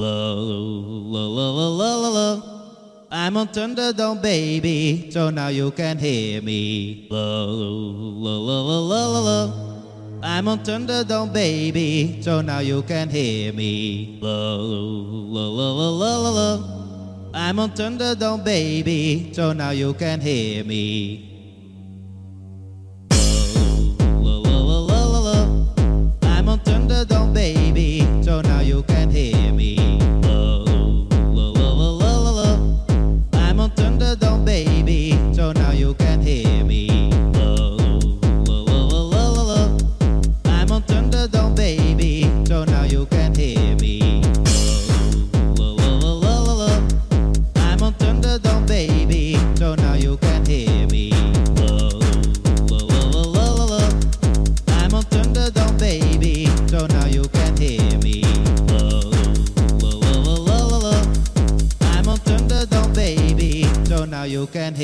La la la la la la la. I'm on Thunderdome, baby, so now you can hear me. La la la la la la la. I'm on Thunderdome, baby, so now you can hear me. La la la la la la la. I'm on Thunderdome, baby, so now you can hear me. La la la la la la. I'm on Thunderdome, baby.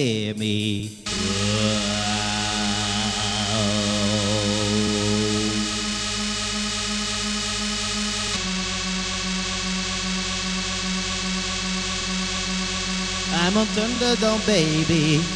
I'm a thunderdome baby.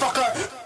Motherfucker.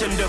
motion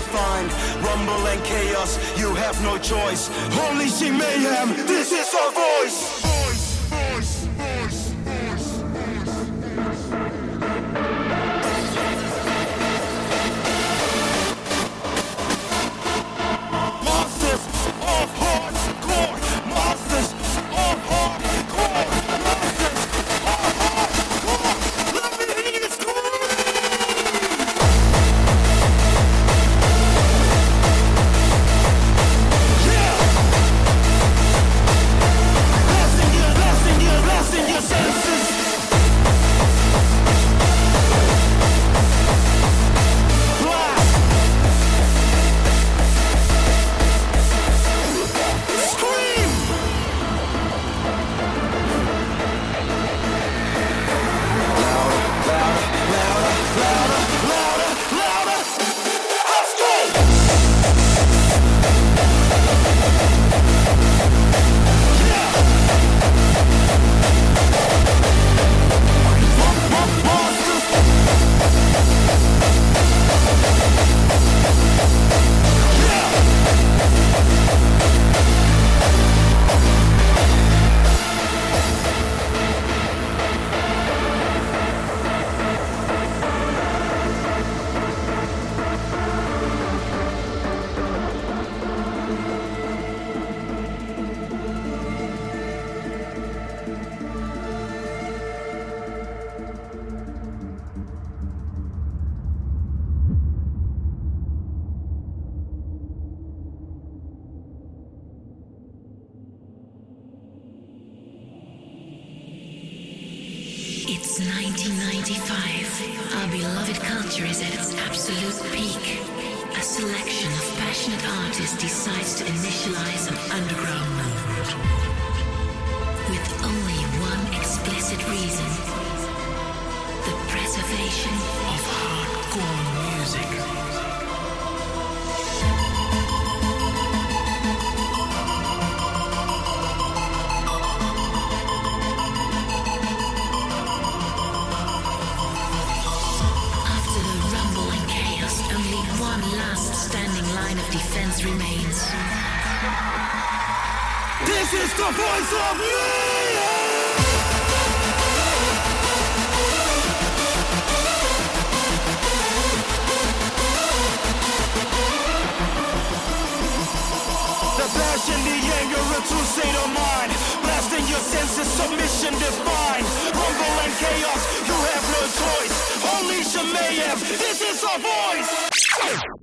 and define. Rumble and chaos, you have no choice. Unleash Shemayev. this is our voice.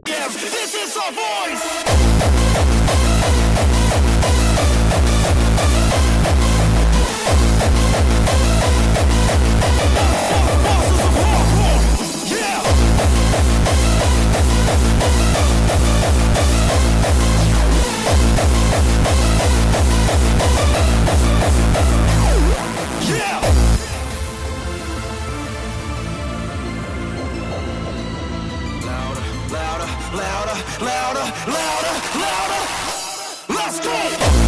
Yeah, this is our voice. louder, louder. Let's go.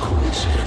We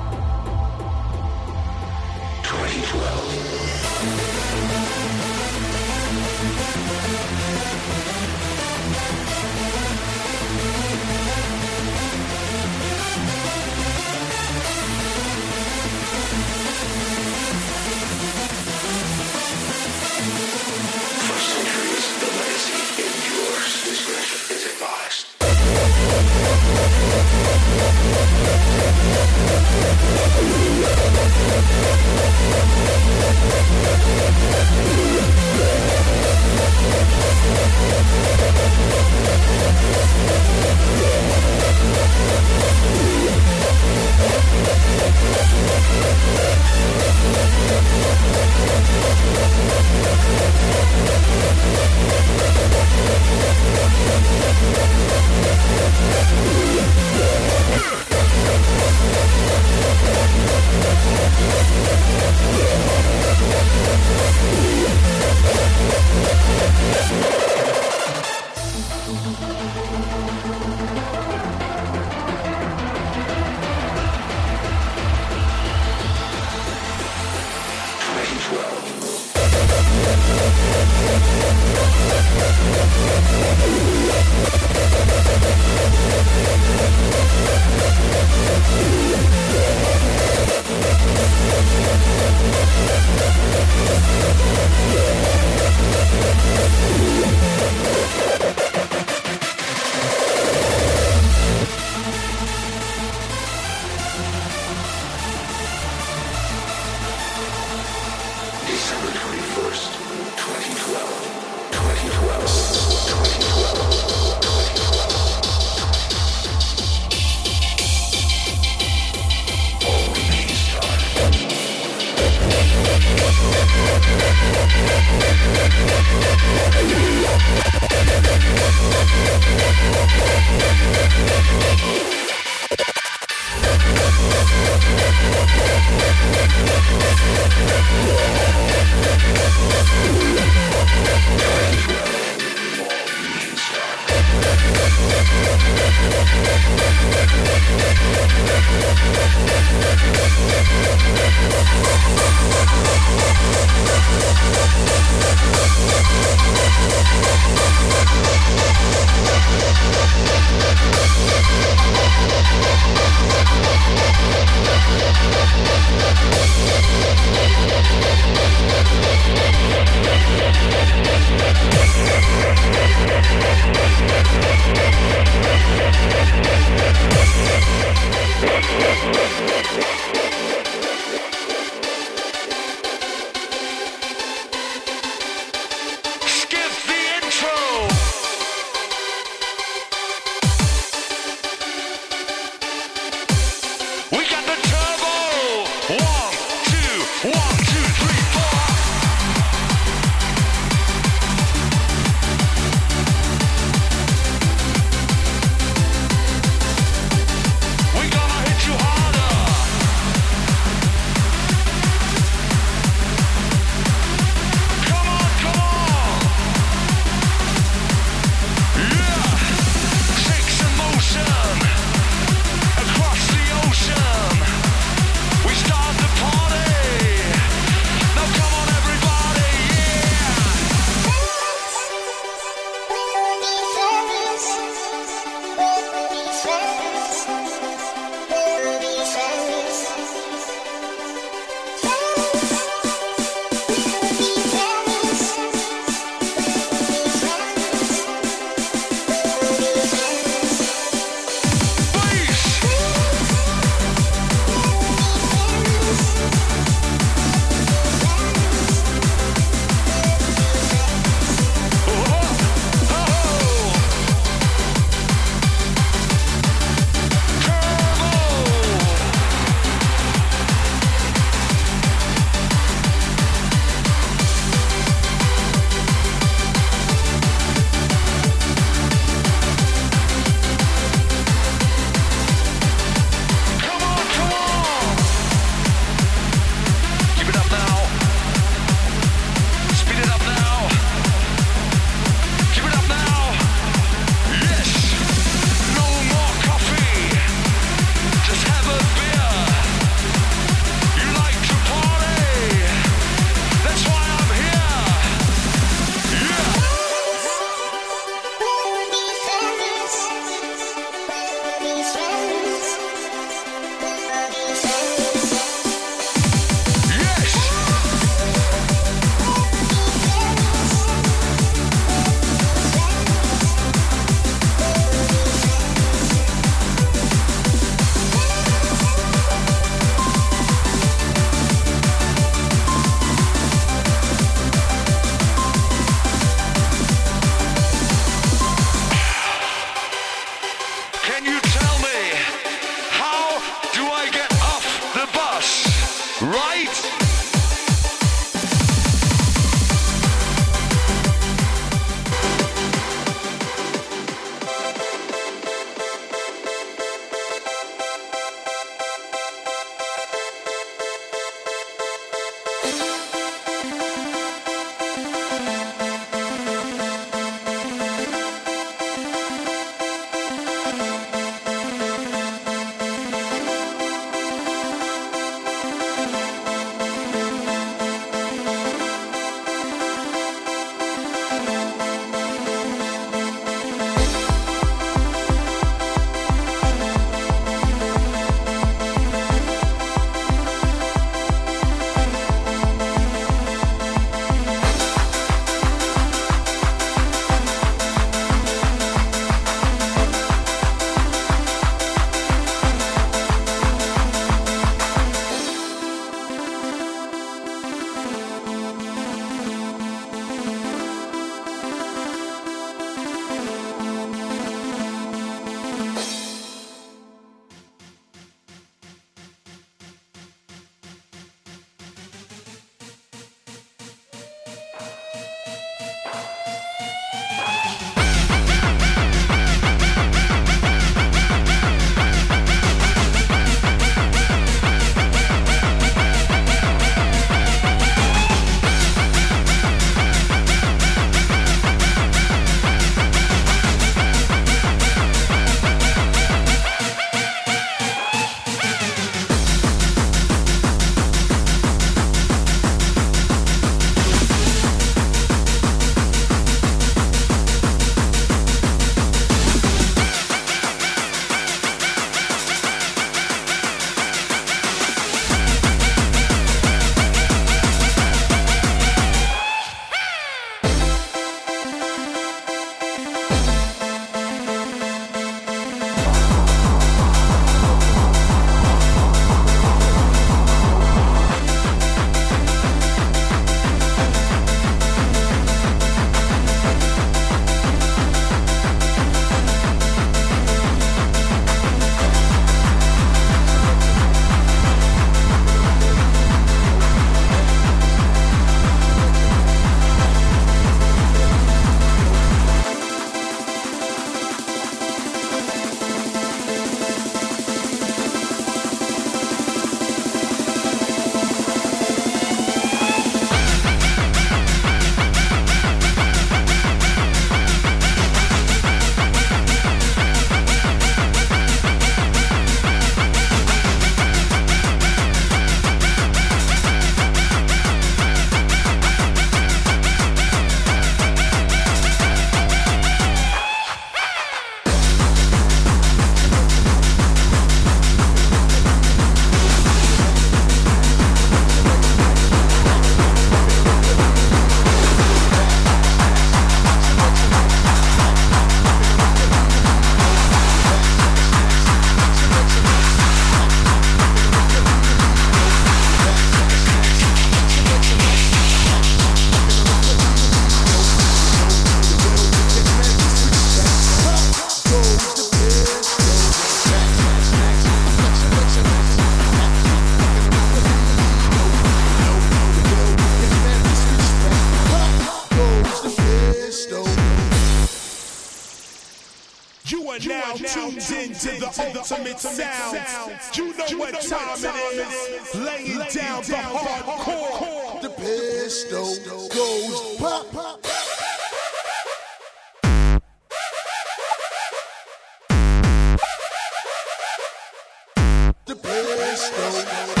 The pistol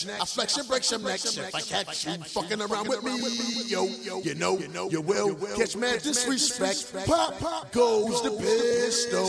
What's next? I flex and break some necks. If I catch you fucking around with me, yo, you know, you will catch mad disrespect. Pop goes the pistol.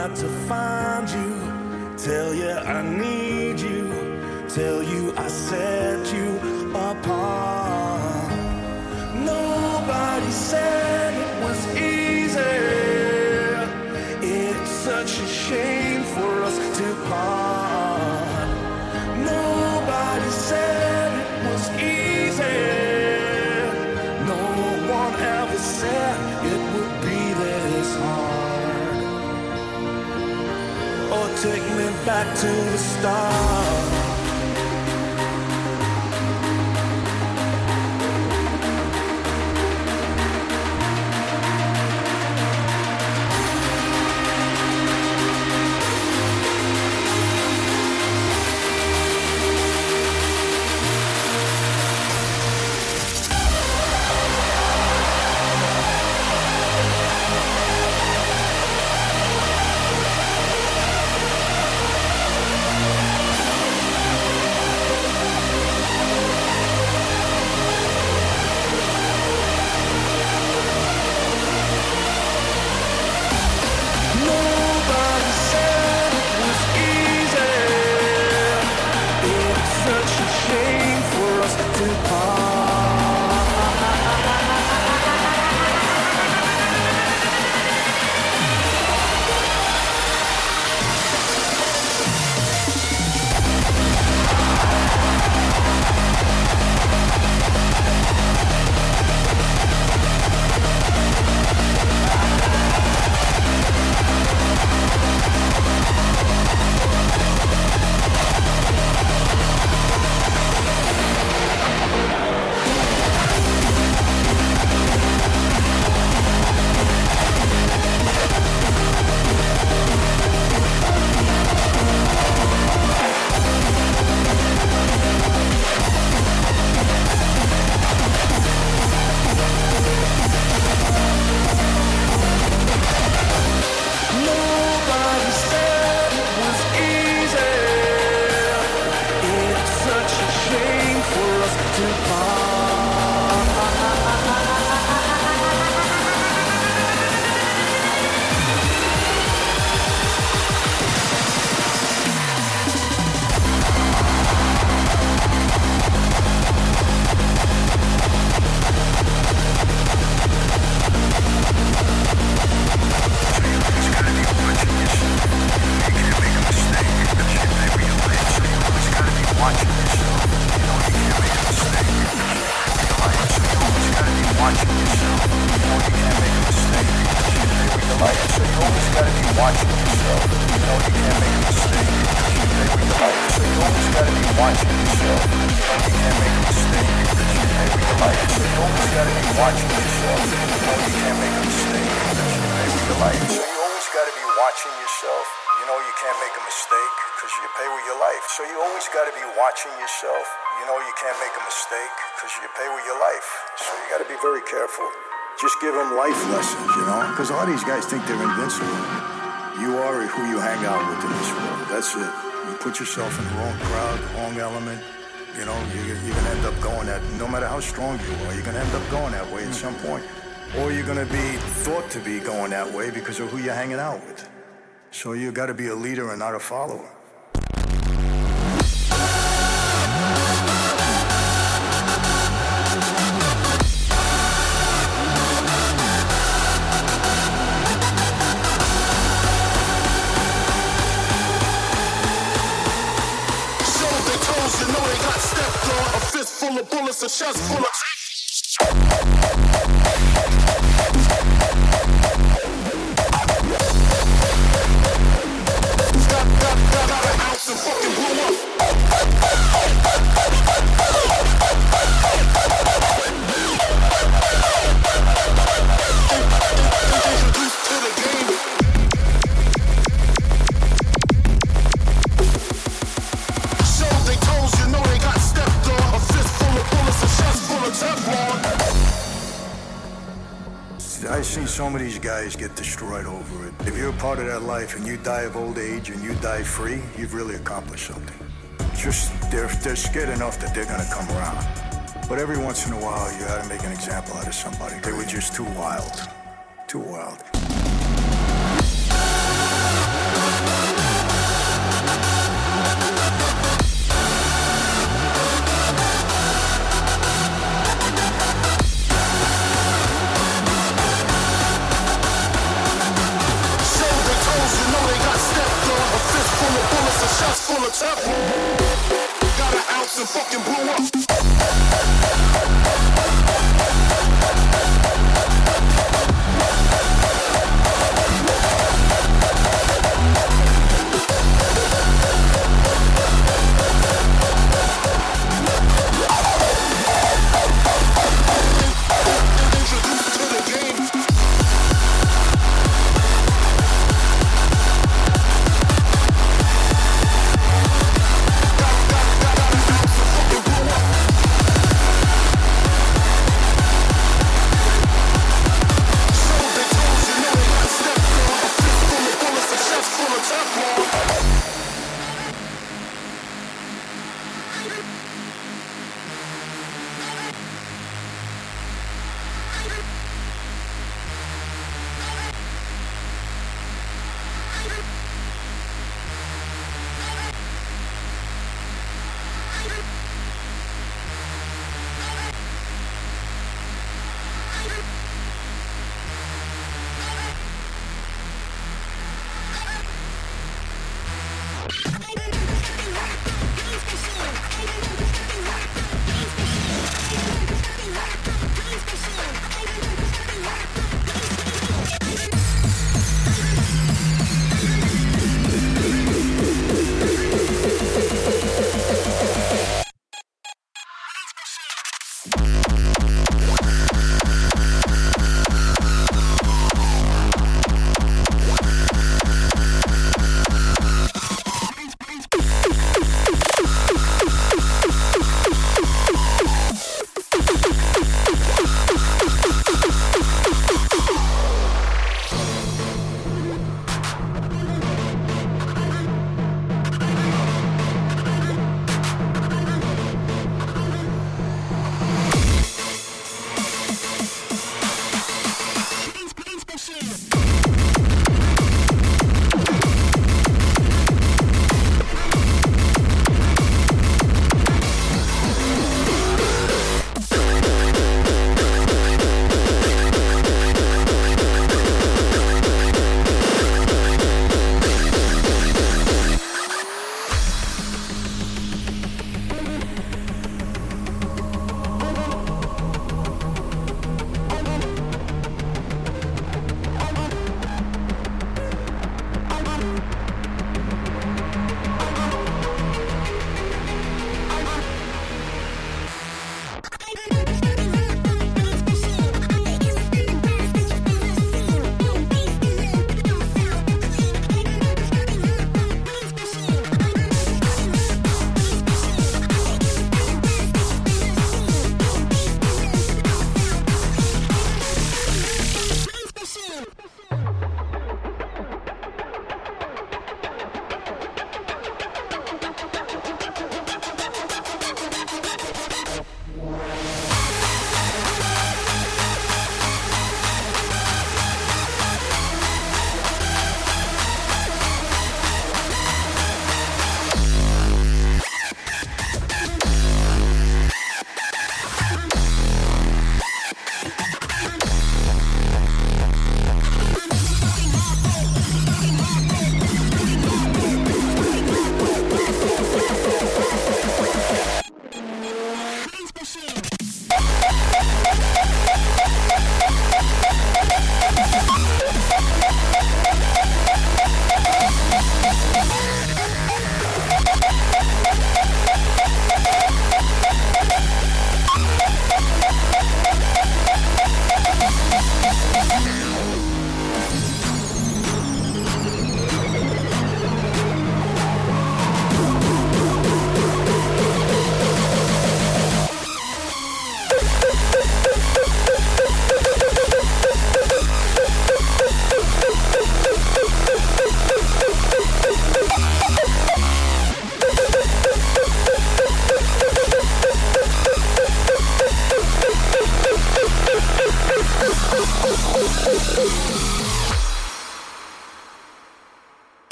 To find you, tell you I need you, tell you I set you apart. Nobody said it was easy. It's such a shame back to the start. Because all these guys think they're invincible. You are who you hang out with in this world. That's it. You put yourself in the wrong crowd, the wrong element, you know, you're, you're going to end up going that, no matter how strong you are, you're going to end up going that way at some point. Or you're going to be thought to be going that way because of who you're hanging out with. So you got to be a leader and not a follower. Of bullets, a chest full guys get destroyed over it. If you're a part of that life and you die of old age and you die free, you've really accomplished something. Just, they're, they're scared enough that they're gonna come around. But every once in a while, you gotta make an example out of somebody. They were just too wild. Too wild. Chest full of Teflon. Got an ounce and fucking blew up.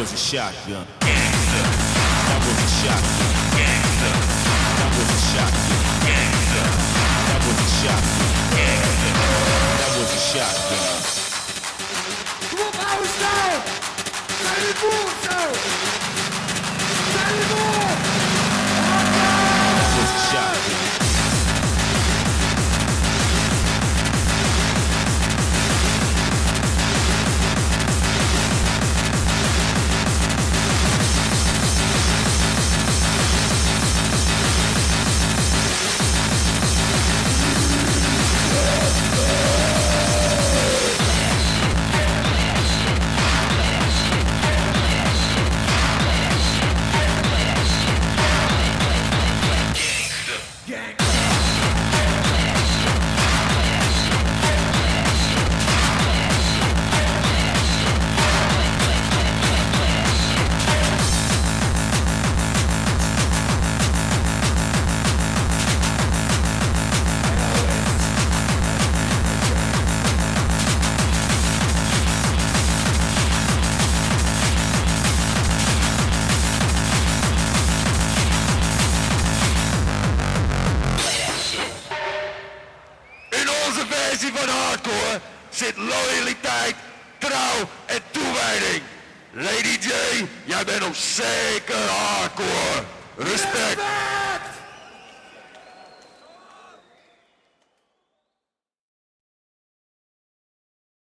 Was a shotgun. That was a shotgun. That was a shotgun. That was a shotgun. That was a shotgun. That was a shotgun.